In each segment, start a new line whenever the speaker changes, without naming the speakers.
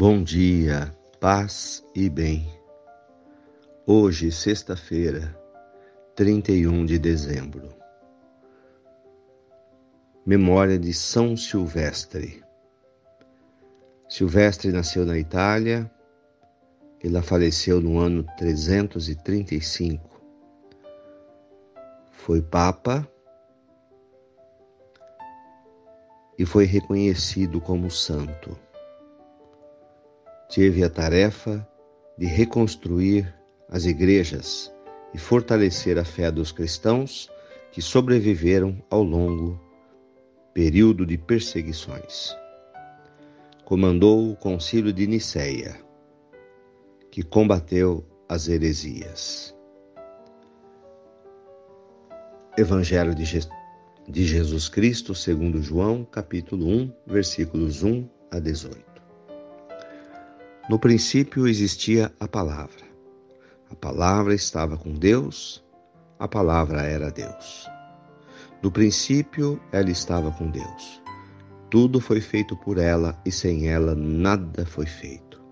Bom dia, paz e bem. Hoje, sexta-feira, 31 de dezembro. Memória de São Silvestre. Silvestre nasceu na Itália, ele faleceu no ano 335. Foi papa e foi reconhecido como santo teve a tarefa de reconstruir as igrejas e fortalecer a fé dos cristãos que sobreviveram ao longo período de perseguições. Comandou o Concílio de Nicéia, que combateu as heresias. Evangelho de, Je de Jesus Cristo, segundo João, capítulo 1, versículos 1 a 18. No princípio existia a palavra. A palavra estava com Deus, a palavra era Deus. No princípio ela estava com Deus. Tudo foi feito por ela e sem ela nada foi feito.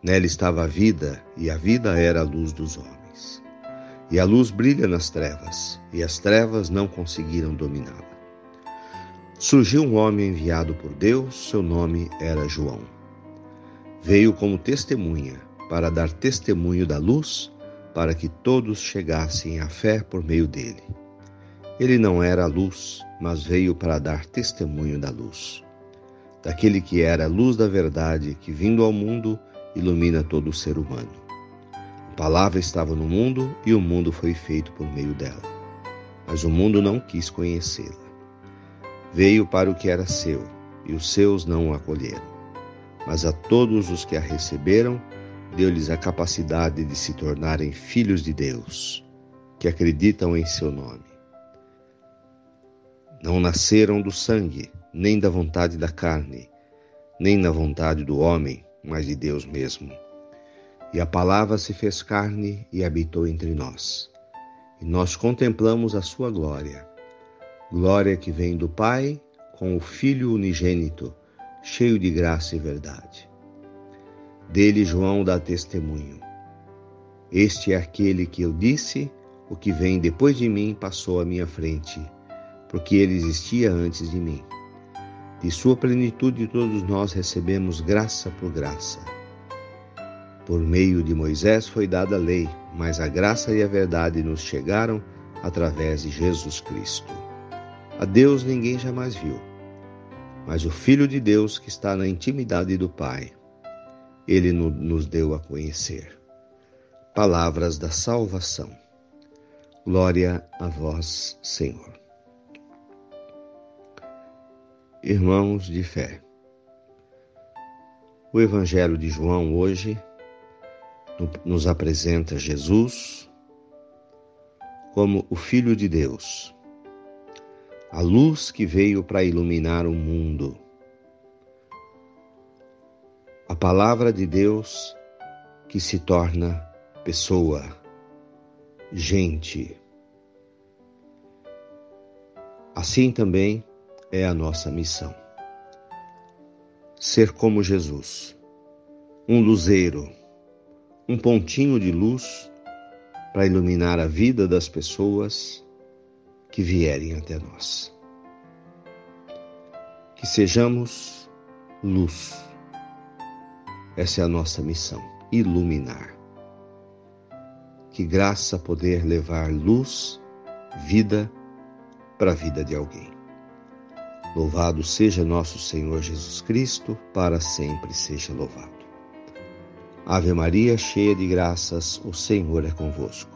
Nela estava a vida e a vida era a luz dos homens. E a luz brilha nas trevas e as trevas não conseguiram dominá-la. Surgiu um homem enviado por Deus, seu nome era João. Veio como testemunha, para dar testemunho da luz, para que todos chegassem à fé por meio dele. Ele não era a luz, mas veio para dar testemunho da luz. Daquele que era a luz da verdade, que vindo ao mundo ilumina todo o ser humano. A palavra estava no mundo e o mundo foi feito por meio dela. Mas o mundo não quis conhecê-la. Veio para o que era seu, e os seus não o acolheram mas a todos os que a receberam, deu-lhes a capacidade de se tornarem filhos de Deus, que acreditam em seu nome. Não nasceram do sangue, nem da vontade da carne, nem na vontade do homem, mas de Deus mesmo. E a palavra se fez carne e habitou entre nós. E nós contemplamos a sua glória, glória que vem do Pai com o Filho unigênito cheio de graça e verdade. Dele João dá testemunho. Este é aquele que eu disse, o que vem depois de mim passou à minha frente, porque ele existia antes de mim. De sua plenitude todos nós recebemos graça por graça. Por meio de Moisés foi dada a lei, mas a graça e a verdade nos chegaram através de Jesus Cristo. A Deus ninguém jamais viu mas o Filho de Deus que está na intimidade do Pai, ele nos deu a conhecer. Palavras da salvação. Glória a vós, Senhor. Irmãos de fé, o Evangelho de João hoje nos apresenta Jesus como o Filho de Deus a luz que veio para iluminar o mundo. A palavra de Deus que se torna pessoa, gente. Assim também é a nossa missão. Ser como Jesus, um luzeiro, um pontinho de luz para iluminar a vida das pessoas que vierem até nós. Que sejamos luz. Essa é a nossa missão, iluminar. Que graça poder levar luz, vida para a vida de alguém. Louvado seja nosso Senhor Jesus Cristo, para sempre seja louvado. Ave Maria, cheia de graças, o Senhor é convosco.